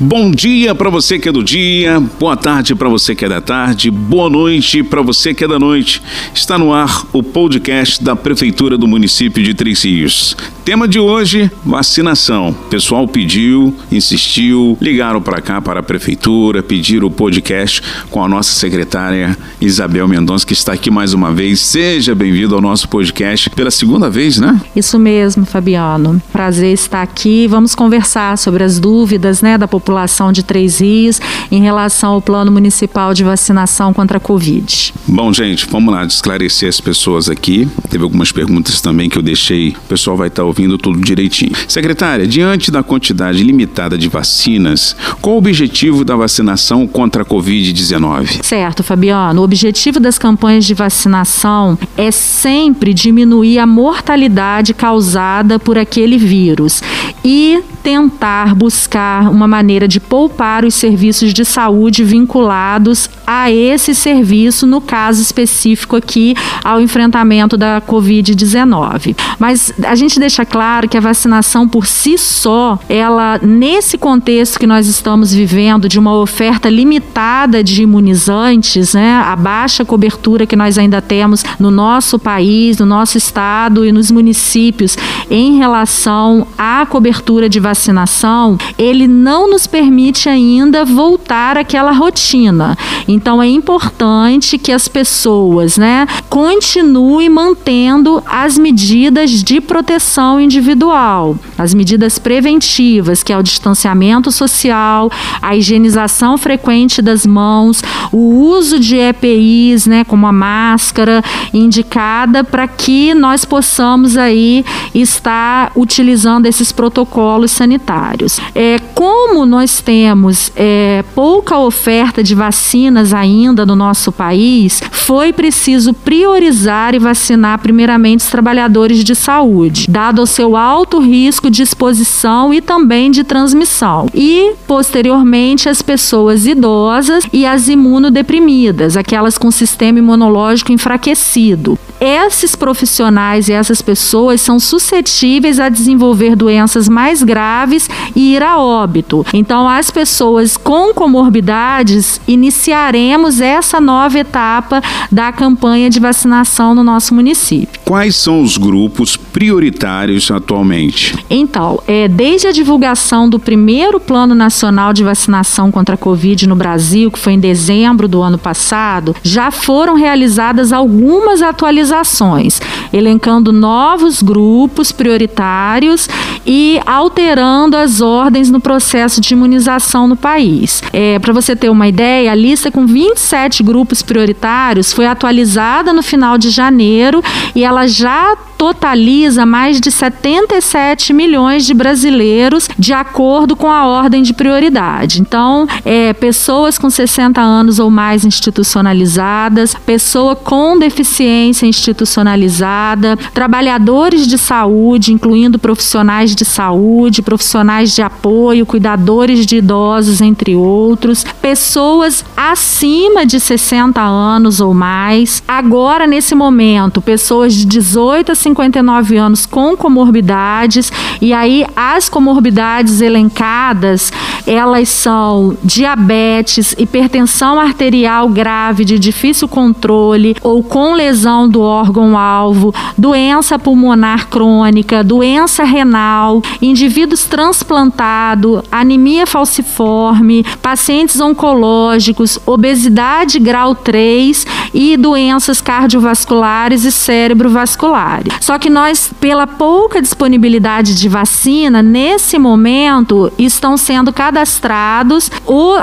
Bom dia para você que é do dia, boa tarde para você que é da tarde, boa noite para você que é da noite. Está no ar o podcast da Prefeitura do município de Três Rios. Tema de hoje: vacinação. O pessoal pediu, insistiu, ligaram para cá para a prefeitura, pediram o podcast com a nossa secretária Isabel Mendonça, que está aqui mais uma vez. Seja bem-vindo ao nosso podcast pela segunda vez, né? Isso mesmo, Fabiano. Prazer estar aqui. Vamos conversar sobre as dúvidas, né, da população população de Três Rios em relação ao plano municipal de vacinação contra a Covid. Bom, gente, vamos lá esclarecer as pessoas aqui. Teve algumas perguntas também que eu deixei, o pessoal vai estar ouvindo tudo direitinho. Secretária, diante da quantidade limitada de vacinas, qual o objetivo da vacinação contra a Covid-19? Certo, Fabiano. O objetivo das campanhas de vacinação é sempre diminuir a mortalidade causada por aquele vírus e tentar buscar uma maneira de poupar os serviços de saúde vinculados a esse serviço, no caso específico aqui, ao enfrentamento da Covid-19. Mas a gente deixa claro que a vacinação por si só, ela, nesse contexto que nós estamos vivendo, de uma oferta limitada de imunizantes, né, a baixa cobertura que nós ainda temos no nosso país, no nosso estado e nos municípios em relação à cobertura de vacinação vacinação, ele não nos permite ainda voltar àquela rotina. Então é importante que as pessoas, né, continuem mantendo as medidas de proteção individual, as medidas preventivas, que é o distanciamento social, a higienização frequente das mãos, o uso de EPIs, né, como a máscara indicada para que nós possamos aí estar utilizando esses protocolos sanitários. É, como nós temos é, pouca oferta de vacinas ainda no nosso país, foi preciso priorizar e vacinar primeiramente os trabalhadores de saúde, dado o seu alto risco de exposição e também de transmissão. E, posteriormente, as pessoas idosas e as imunodeprimidas, aquelas com sistema imunológico enfraquecido. Esses profissionais e essas pessoas são suscetíveis a desenvolver doenças mais graves e ir a óbito. Então, as pessoas com comorbidades, iniciaremos essa nova etapa da campanha de vacinação no nosso município. Quais são os grupos prioritários atualmente? Então, é, desde a divulgação do primeiro Plano Nacional de Vacinação contra a Covid no Brasil, que foi em dezembro do ano passado, já foram realizadas algumas atualizações, elencando novos grupos prioritários e alterando as ordens no processo de imunização no país. É, Para você ter uma ideia, a lista com 27 grupos prioritários foi atualizada no final de janeiro e ela já totaliza mais de 77 milhões de brasileiros, de acordo com a ordem de prioridade. Então, é, pessoas com 60 anos ou mais institucionalizadas, pessoa com deficiência institucionalizada, trabalhadores de saúde, incluindo profissionais de saúde, profissionais de apoio, cuidadores de idosos, entre outros, pessoas acima de 60 anos ou mais. Agora, nesse momento, pessoas de 18 a 59 anos com comorbidades, e aí as comorbidades elencadas, elas são diabetes, hipertensão arterial grave de difícil controle ou com lesão do órgão-alvo, doença pulmonar crônica, doença renal, indivíduos transplantado, anemia falciforme, pacientes oncológicos, obesidade grau 3 e doenças cardiovasculares e cérebrovasculares. Só que nós, pela pouca disponibilidade de vacina, nesse momento estão sendo cadastrados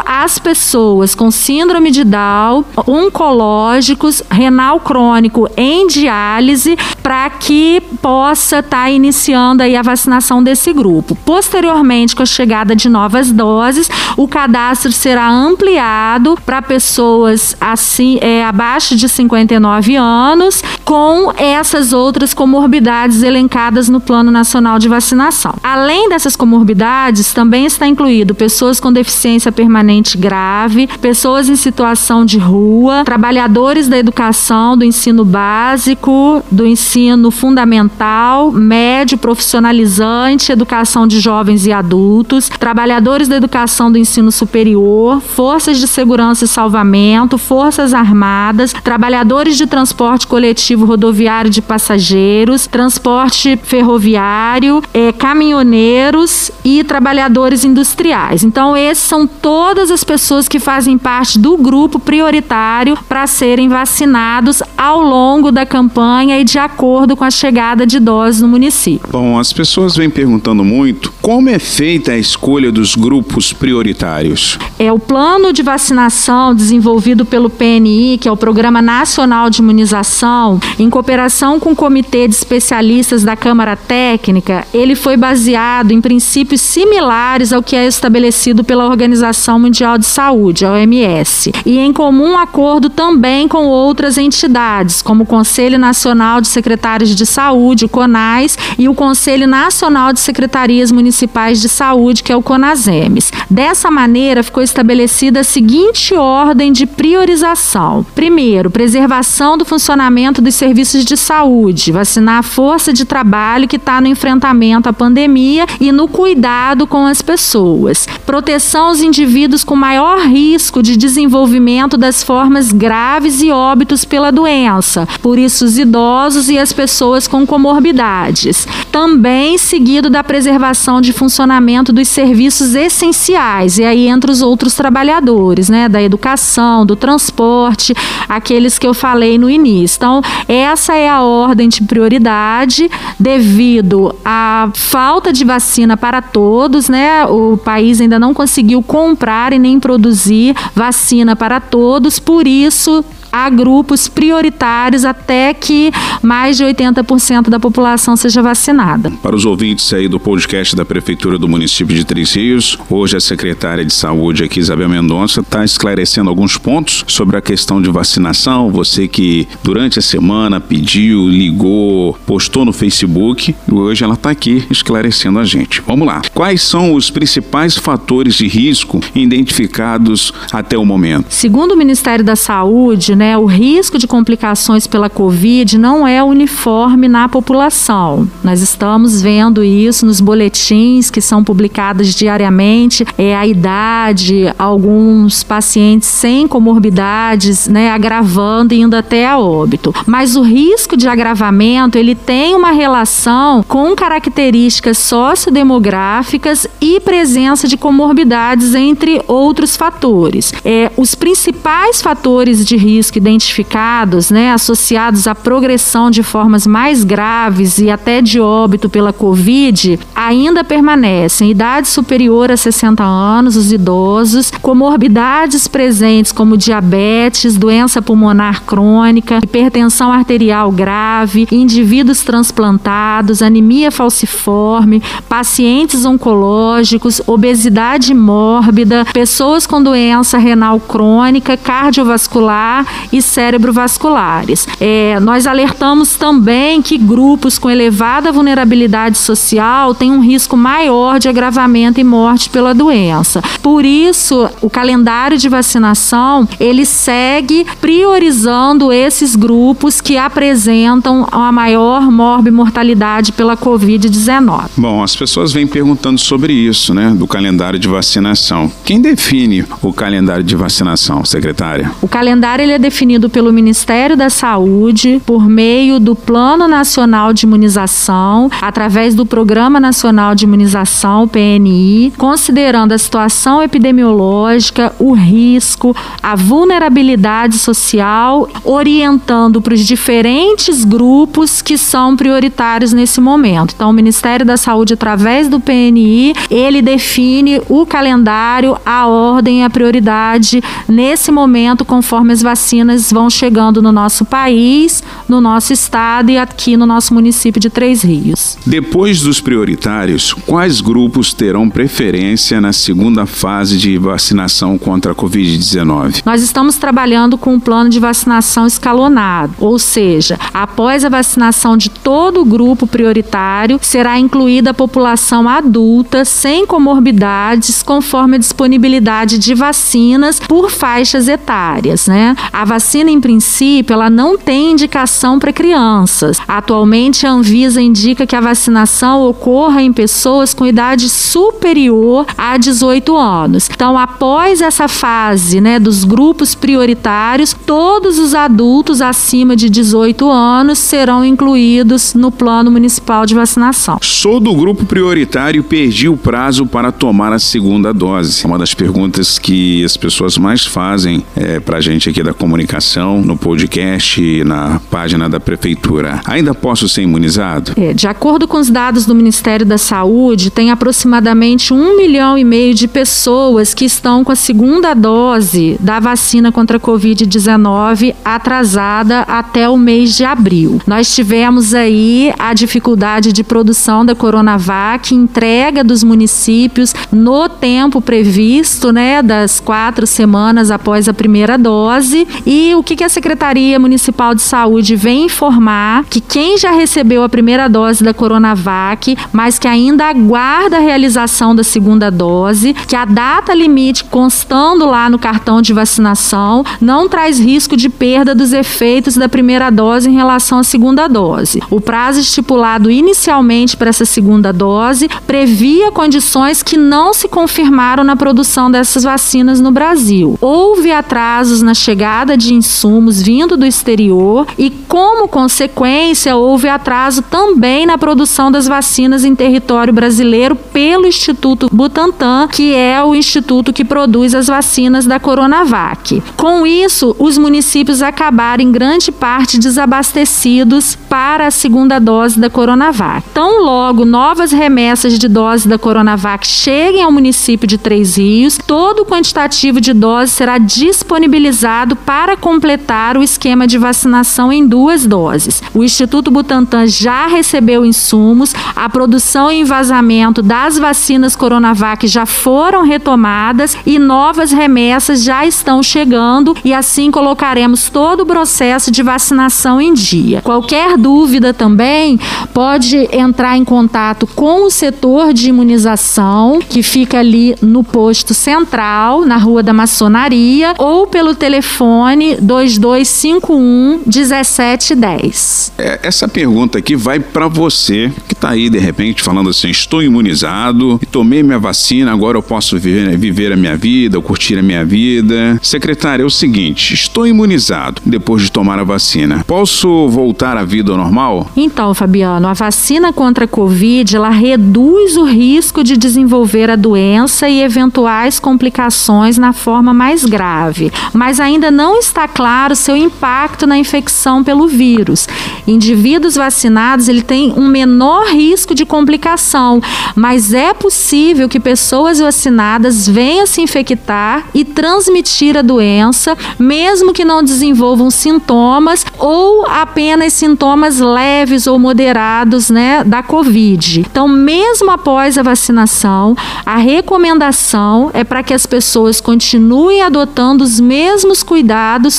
as pessoas com síndrome de Down, oncológicos, renal crônico em diálise, para que possa estar tá iniciando aí a vacinação desse grupo. Posteriormente, com a chegada de novas doses, o cadastro será ampliado para pessoas assim é, abaixo de 59 anos, com essas outras comorbidades elencadas no Plano Nacional de Vacinação. Além dessas comorbidades, também está incluído pessoas com deficiência permanente grave, pessoas em situação de rua, trabalhadores da educação, do ensino básico, do ensino fundamental, médio, profissionalizante, educação de jovens e adultos, trabalhadores da educação do ensino superior, forças de segurança e salvamento, forças armadas, trabalhadores de transporte coletivo rodoviário de passageiros, transporte ferroviário, é, caminhoneiros e trabalhadores industriais. Então, esses são todas as pessoas que fazem parte do grupo prioritário para serem vacinados ao longo da campanha e de acordo com a chegada de doses no município. Bom, as pessoas vêm perguntando muito como é feita a escolha dos grupos prioritários. É o plano de vacinação desenvolvido pelo PNI, que é o Programa Nacional de Imunização, em cooperação com o Comitê de Especialistas da Câmara Técnica, ele foi baseado em princípios similares ao que é estabelecido pela Organização Mundial de Saúde, a OMS, e em comum acordo também com outras entidades, como o Conselho Nacional de Secretários de Saúde, o CONAS, e o Conselho Nacional de Secretarias Municipais de Saúde, que é o CONASEMES. Dessa maneira, ficou estabelecida a seguinte ordem de priorização: primeiro, preservação do funcionamento dos serviços de saúde, vacinar a força de trabalho que está no enfrentamento à pandemia e no cuidado com as pessoas. Proteção aos indivíduos com maior risco de desenvolvimento das formas graves e óbitos pela doença, por isso os idosos e as pessoas com comorbidades. Também seguido da preservação de funcionamento dos serviços essenciais, e aí entre os outros trabalhadores, né, da educação, do transporte, aqueles que eu falei no início. Então, essa é a ordem de prioridade devido à falta de vacina para todos, né? O país ainda não conseguiu comprar e nem produzir vacina para todos, por isso a grupos prioritários até que mais de 80% da população seja vacinada. Para os ouvintes aí do podcast da Prefeitura do município de Três Rios, hoje a secretária de Saúde aqui, Isabel Mendonça, está esclarecendo alguns pontos sobre a questão de vacinação. Você que durante a semana pediu, ligou, postou no Facebook, hoje ela está aqui esclarecendo a gente. Vamos lá. Quais são os principais fatores de risco identificados até o momento? Segundo o Ministério da Saúde, né, né, o risco de complicações pela Covid não é uniforme na população. Nós estamos vendo isso nos boletins que são publicados diariamente, é a idade, alguns pacientes sem comorbidades, né, agravando e indo até a óbito. Mas o risco de agravamento, ele tem uma relação com características sociodemográficas e presença de comorbidades entre outros fatores. É, os principais fatores de risco identificados, né, associados à progressão de formas mais graves e até de óbito pela Covid, ainda permanecem idade superior a 60 anos, os idosos, comorbidades presentes como diabetes, doença pulmonar crônica, hipertensão arterial grave, indivíduos transplantados, anemia falciforme, pacientes oncológicos, obesidade mórbida, pessoas com doença renal crônica, cardiovascular e cerebrovasculares. É, nós alertamos também que grupos com elevada vulnerabilidade social têm um risco maior de agravamento e morte pela doença. Por isso, o calendário de vacinação ele segue priorizando esses grupos que apresentam a maior morbimortalidade pela Covid-19. Bom, as pessoas vêm perguntando sobre isso, né, do calendário de vacinação. Quem define o calendário de vacinação, secretária? O calendário ele é definido pelo Ministério da Saúde por meio do Plano Nacional de Imunização, através do Programa Nacional de Imunização, PNI, considerando a situação epidemiológica, o risco, a vulnerabilidade social, orientando para os diferentes grupos que são prioritários nesse momento. Então, o Ministério da Saúde, através do PNI, ele define o calendário, a ordem a prioridade nesse momento, conforme as vacinas vacinas vão chegando no nosso país, no nosso estado e aqui no nosso município de Três Rios. Depois dos prioritários, quais grupos terão preferência na segunda fase de vacinação contra a Covid-19? Nós estamos trabalhando com um plano de vacinação escalonado, ou seja, após a vacinação de todo o grupo prioritário, será incluída a população adulta sem comorbidades, conforme a disponibilidade de vacinas por faixas etárias, né? A vacina, em princípio, ela não tem indicação para crianças. Atualmente, a Anvisa indica que a vacinação ocorra em pessoas com idade superior a 18 anos. Então, após essa fase, né, dos grupos prioritários, todos os adultos acima de 18 anos serão incluídos no plano municipal de vacinação. Sou do grupo prioritário e perdi o prazo para tomar a segunda dose. Uma das perguntas que as pessoas mais fazem é, para a gente aqui da comunicação, no podcast, na página da prefeitura. Ainda posso ser imunizado? É, de acordo com os dados do Ministério da Saúde, tem aproximadamente um milhão e meio de pessoas que estão com a segunda dose da vacina contra a Covid-19 atrasada até o mês de abril. Nós tivemos aí a dificuldade de produção da Coronavac, entrega dos municípios no tempo previsto, né, das quatro semanas após a primeira dose. E o que, que a Secretaria Municipal de Saúde vem informar que quem já recebeu a primeira dose da Coronavac, mas que ainda aguarda a realização da segunda dose, que a data limite constando lá no cartão de vacinação não traz risco de perda dos efeitos da primeira dose em relação à segunda dose. O prazo estipulado inicialmente para essa segunda dose previa condições que não se confirmaram na produção dessas vacinas no Brasil. Houve atrasos na chegada de insumos vindo do exterior e, como consequência, houve atraso também na produção das vacinas em território brasileiro pelo Instituto Butantan, que é o instituto que produz as vacinas da Coronavac. Com isso, os municípios acabaram em grande parte desabastecidos para a segunda dose da Coronavac. Tão logo novas remessas de doses da Coronavac cheguem ao município de Três Rios, todo o quantitativo de doses será disponibilizado para completar o esquema de vacinação em duas doses. O Instituto Butantan já recebeu insumos, a produção e envasamento das vacinas Coronavac já foram retomadas e novas remessas já estão chegando e assim colocaremos todo o processo de vacinação em dia. Qualquer dúvida também pode entrar em contato com o setor de imunização que fica ali no posto central, na Rua da Maçonaria, ou pelo telefone 2251 1710. É, essa pergunta aqui vai para você que está aí de repente falando assim: estou imunizado, tomei minha vacina, agora eu posso viver, viver a minha vida, curtir a minha vida. Secretário, é o seguinte: estou imunizado depois de tomar a vacina. Posso voltar à vida normal? Então, Fabiano, a vacina contra a Covid ela reduz o risco de desenvolver a doença e eventuais complicações na forma mais grave, mas ainda não está claro seu impacto na infecção pelo vírus. Indivíduos vacinados ele tem um menor risco de complicação, mas é possível que pessoas vacinadas venham se infectar e transmitir a doença, mesmo que não desenvolvam sintomas ou apenas sintomas leves ou moderados, né, da COVID. Então, mesmo após a vacinação, a recomendação é para que as pessoas continuem adotando os mesmos cuidados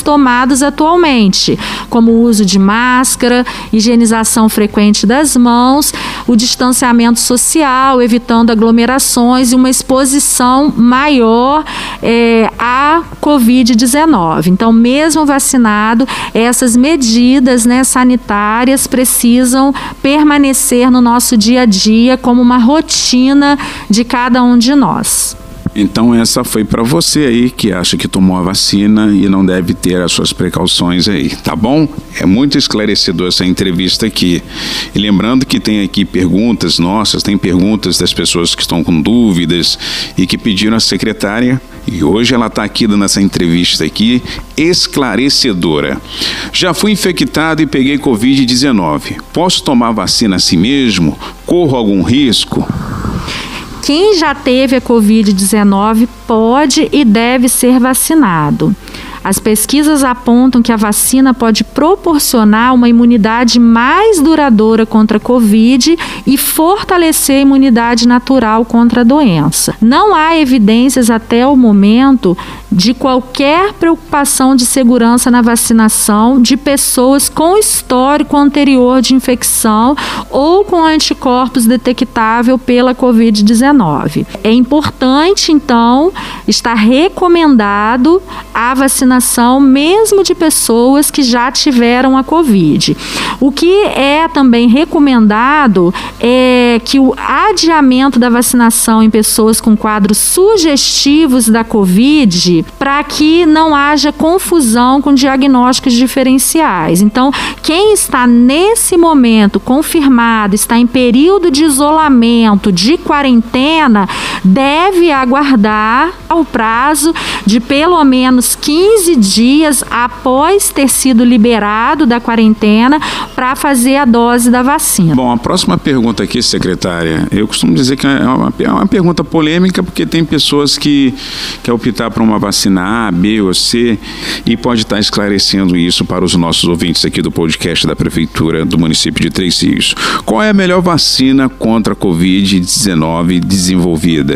tomados atualmente, como o uso de máscara, higienização frequente das mãos, o distanciamento social, evitando aglomerações e uma exposição maior é, à Covid-19. Então, mesmo vacinado, essas medidas né, sanitárias precisam permanecer no nosso dia a dia como uma rotina de cada um de nós. Então essa foi para você aí que acha que tomou a vacina e não deve ter as suas precauções aí, tá bom? É muito esclarecedor essa entrevista aqui. E lembrando que tem aqui perguntas nossas, tem perguntas das pessoas que estão com dúvidas e que pediram a secretária e hoje ela está aqui dando essa entrevista aqui, esclarecedora. Já fui infectado e peguei Covid-19. Posso tomar vacina assim mesmo? Corro algum risco? Quem já teve a Covid-19 pode e deve ser vacinado. As pesquisas apontam que a vacina pode proporcionar uma imunidade mais duradoura contra a Covid e fortalecer a imunidade natural contra a doença. Não há evidências até o momento de qualquer preocupação de segurança na vacinação de pessoas com histórico anterior de infecção ou com anticorpos detectável pela Covid-19. É importante, então, estar recomendado a vacinação mesmo de pessoas que já tiveram a Covid. O que é também recomendado é que o adiamento da vacinação em pessoas com quadros sugestivos da Covid para que não haja confusão com diagnósticos diferenciais. Então, quem está nesse momento confirmado, está em período de isolamento, de quarentena, deve aguardar o prazo de pelo menos 15 dias após ter sido liberado da quarentena para fazer a dose da vacina. Bom, a próxima pergunta aqui, secretária, eu costumo dizer que é uma, é uma pergunta polêmica porque tem pessoas que quer optar por uma vacina A, B ou C e pode estar esclarecendo isso para os nossos ouvintes aqui do podcast da Prefeitura do município de Três Rios. Qual é a melhor vacina contra a Covid-19 desenvolvida?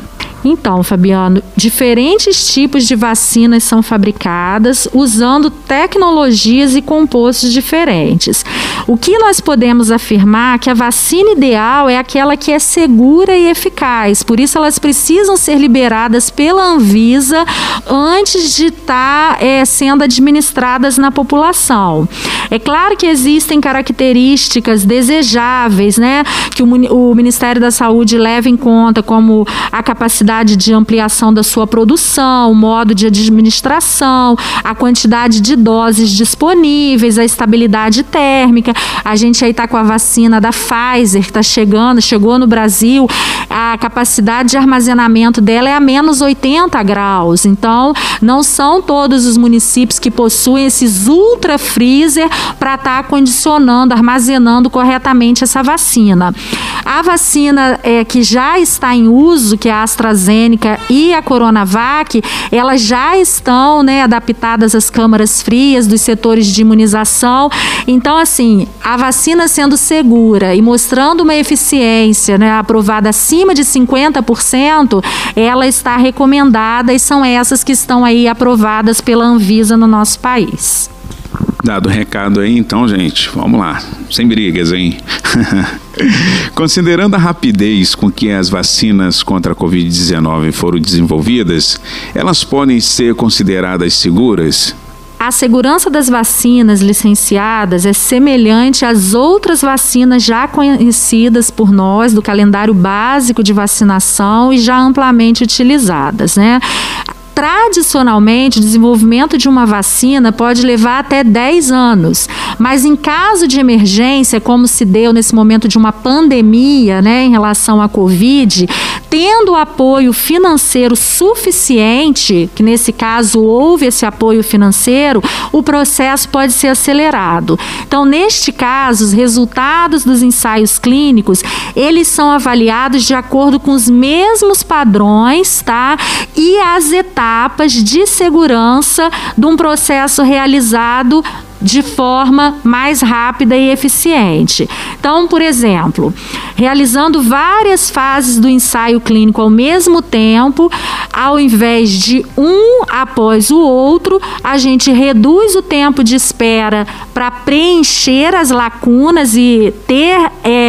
Então, Fabiano, diferentes tipos de vacinas são fabricadas usando tecnologias e compostos diferentes. O que nós podemos afirmar é que a vacina ideal é aquela que é segura e eficaz, por isso elas precisam ser liberadas pela Anvisa antes de estar tá, é, sendo administradas na população. É claro que existem características desejáveis, né, que o, o Ministério da Saúde leva em conta, como a capacidade de ampliação da sua produção, o modo de administração, a quantidade de doses disponíveis, a estabilidade térmica. A gente aí está com a vacina da Pfizer, que está chegando, chegou no Brasil, a capacidade de armazenamento dela é a menos 80 graus. Então, não são todos os municípios que possuem esses ultra freezer para estar tá condicionando, armazenando corretamente essa vacina. A vacina é, que já está em uso, que é a AstraZeneca, AstraZeneca e a Coronavac, elas já estão né, adaptadas às câmaras frias dos setores de imunização. Então, assim, a vacina sendo segura e mostrando uma eficiência né, aprovada acima de 50%, ela está recomendada e são essas que estão aí aprovadas pela Anvisa no nosso país. Dado o recado aí, então, gente, vamos lá. Sem brigas, hein? Considerando a rapidez com que as vacinas contra a Covid-19 foram desenvolvidas, elas podem ser consideradas seguras? A segurança das vacinas licenciadas é semelhante às outras vacinas já conhecidas por nós do calendário básico de vacinação e já amplamente utilizadas, né? Tradicionalmente, o desenvolvimento de uma vacina pode levar até 10 anos, mas em caso de emergência, como se deu nesse momento de uma pandemia né, em relação à Covid, tendo apoio financeiro suficiente, que nesse caso houve esse apoio financeiro, o processo pode ser acelerado. Então, neste caso, os resultados dos ensaios clínicos, eles são avaliados de acordo com os mesmos padrões, tá? E as etapas de segurança de um processo realizado de forma mais rápida e eficiente. Então, por exemplo, realizando várias fases do ensaio clínico ao mesmo tempo, ao invés de um após o outro, a gente reduz o tempo de espera para preencher as lacunas e ter é,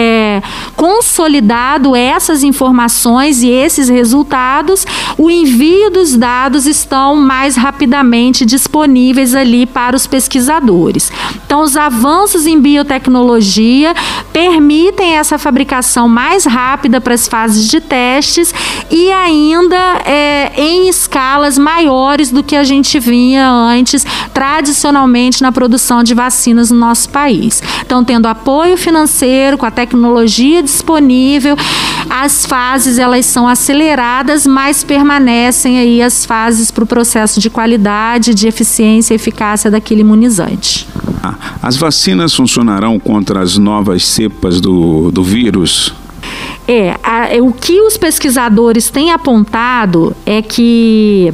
consolidado essas informações e esses resultados. O envio dos dados estão mais rapidamente disponíveis ali para os pesquisadores. Então, os avanços em biotecnologia permitem essa fabricação mais rápida para as fases de testes e ainda é, em escalas maiores do que a gente vinha antes, tradicionalmente, na produção de vacinas no nosso país. Então, tendo apoio financeiro, com a tecnologia disponível, as fases elas são aceleradas, mas permanecem aí as fases para o processo de qualidade, de eficiência e eficácia daquele imunizante. As vacinas funcionarão contra as novas cepas do, do vírus? É, a, o que os pesquisadores têm apontado é que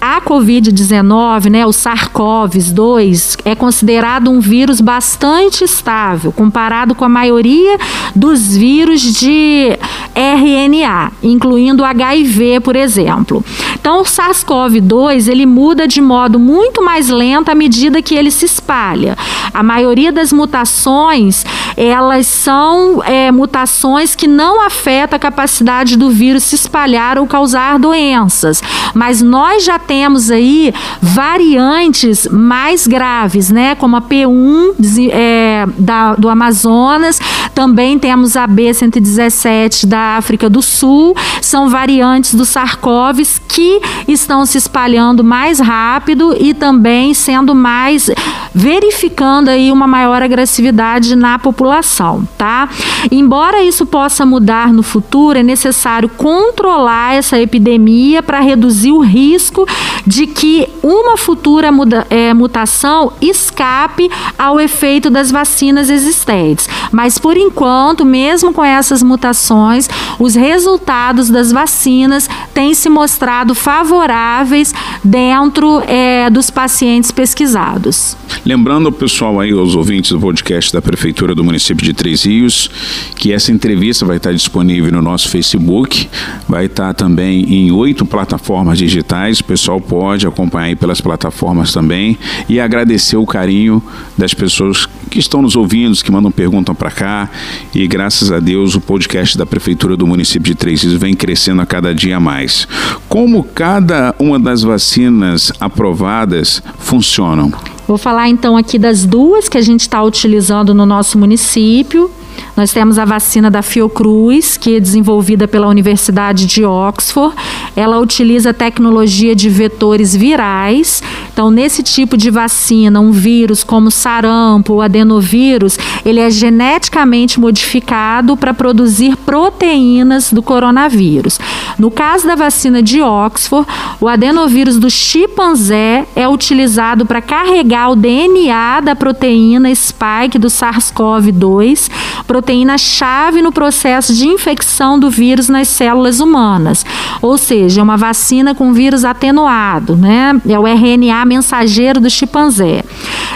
a Covid-19, né, o SARS-CoV-2, é considerado um vírus bastante estável, comparado com a maioria dos vírus de RNA, incluindo o HIV, por exemplo. Então, o SARS-CoV-2 ele muda de modo muito mais lento à medida que ele se espalha. A maioria das mutações elas são é, mutações que não afetam a capacidade do vírus se espalhar ou causar doenças. Mas nós já temos aí variantes mais graves, né? Como a P1 é, da, do Amazonas, também temos a B117 da África do Sul, são variantes do SARS-CoV que estão se espalhando mais rápido e também sendo mais verificando aí uma maior agressividade na população, tá? Embora isso possa mudar no futuro, é necessário controlar essa epidemia para reduzir o risco de que uma futura muda, é, mutação escape ao efeito das vacinas existentes. Mas por enquanto, mesmo com essas mutações, os resultados das vacinas têm se mostrado favoráveis dentro é, dos pacientes pesquisados. Lembrando ao pessoal aí, aos ouvintes do podcast da Prefeitura do município de Três Rios, que essa entrevista vai estar disponível no nosso Facebook, vai estar também em oito plataformas digitais, o pessoal pode acompanhar aí pelas plataformas também e agradecer o carinho das pessoas que estão nos ouvindo, que mandam perguntas para cá e graças a Deus o podcast da Prefeitura do município de Três Rios vem crescendo a cada dia mais. Como cada uma das vacinas aprovadas funcionam? Vou falar então aqui das duas que a gente está utilizando no nosso município. Nós temos a vacina da Fiocruz, que é desenvolvida pela Universidade de Oxford. Ela utiliza tecnologia de vetores virais. Então, nesse tipo de vacina, um vírus como sarampo, o adenovírus, ele é geneticamente modificado para produzir proteínas do coronavírus. No caso da vacina de Oxford, o adenovírus do chimpanzé é utilizado para carregar o DNA da proteína spike do SARS-CoV-2 proteína-chave no processo de infecção do vírus nas células humanas. Ou seja, é uma vacina com vírus atenuado, né? É o RNA mensageiro do chimpanzé.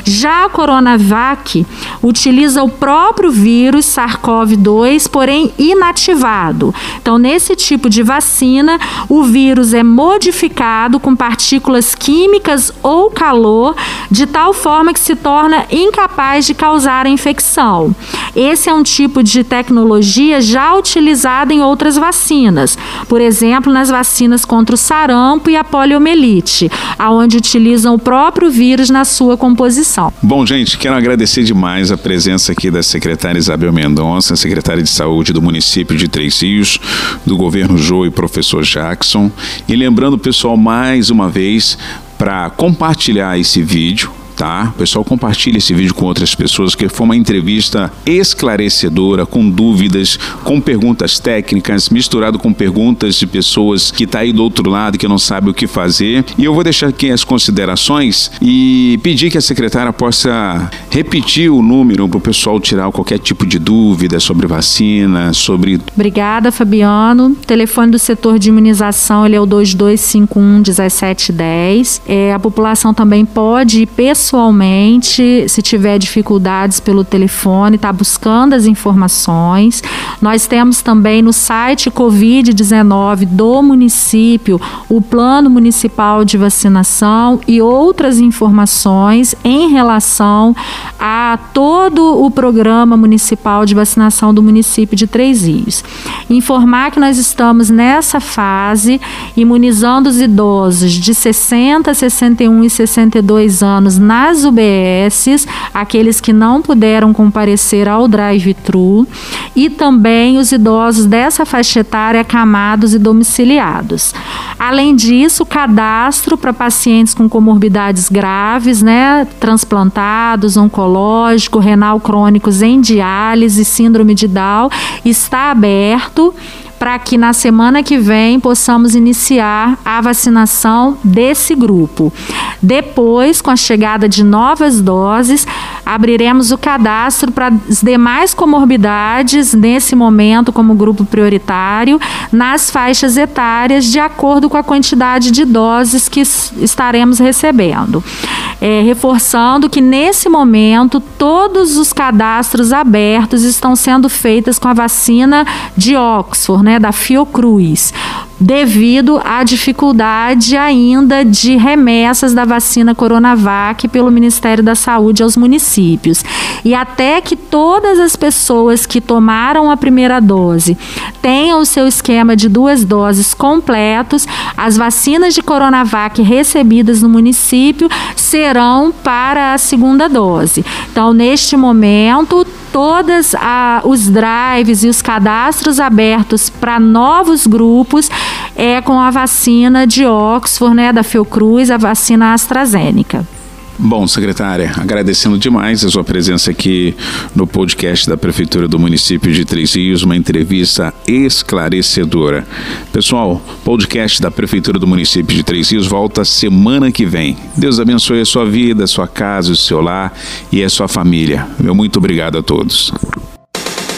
Já a Coronavac utiliza o próprio vírus SARS-CoV-2, porém inativado. Então, nesse tipo de vacina, o vírus é modificado com partículas químicas ou calor, de tal forma que se torna incapaz de causar a infecção. Esse é um tipo de tecnologia já utilizada em outras vacinas, por exemplo, nas vacinas contra o sarampo e a poliomielite, aonde utilizam o próprio vírus na sua composição. Bom, gente, quero agradecer demais a presença aqui da secretária Isabel Mendonça, secretária de Saúde do município de Três Rios, do governo Jô e professor Jackson. E lembrando, pessoal, mais uma vez, para compartilhar esse vídeo, tá? Pessoal compartilha esse vídeo com outras pessoas, que foi uma entrevista esclarecedora, com dúvidas, com perguntas técnicas, misturado com perguntas de pessoas que tá aí do outro lado que não sabe o que fazer. E eu vou deixar aqui as considerações e pedir que a secretária possa repetir o número para o pessoal tirar qualquer tipo de dúvida sobre vacina, sobre. Obrigada, Fabiano. O telefone do setor de imunização ele é o 2251 1710. É, a população também pode ir pessoalmente, se tiver dificuldades pelo telefone, está buscando as informações. Nós temos também no site Covid-19 do município o plano municipal de vacinação e outras informações em relação a todo o programa municipal de vacinação do município de Três Rios. Informar que nós estamos nessa fase imunizando os idosos de 60, 61 e 62 anos na nas UBSs, aqueles que não puderam comparecer ao drive-thru e também os idosos dessa faixa etária acamados e domiciliados. Além disso, cadastro para pacientes com comorbidades graves, né, transplantados, oncológico, renal crônicos em diálise, síndrome de Down, está aberto para que na semana que vem possamos iniciar a vacinação desse grupo. Depois, com a chegada de novas doses, abriremos o cadastro para as demais comorbidades nesse momento como grupo prioritário nas faixas etárias de acordo com a quantidade de doses que estaremos recebendo. É, reforçando que nesse momento todos os cadastros abertos estão sendo feitos com a vacina de Oxford, né, da Fiocruz devido à dificuldade ainda de remessas da vacina Coronavac pelo Ministério da Saúde aos municípios. E até que todas as pessoas que tomaram a primeira dose tenham o seu esquema de duas doses completos, as vacinas de Coronavac recebidas no município serão para a segunda dose. Então, neste momento, todos os drives e os cadastros abertos para novos grupos é com a vacina de Oxford, né, da Fiocruz, a vacina AstraZeneca. Bom, secretária, agradecendo demais a sua presença aqui no podcast da Prefeitura do município de Três Rios, uma entrevista esclarecedora. Pessoal, podcast da Prefeitura do município de Três Rios volta semana que vem. Deus abençoe a sua vida, a sua casa, o seu lar e a sua família. Meu muito obrigado a todos.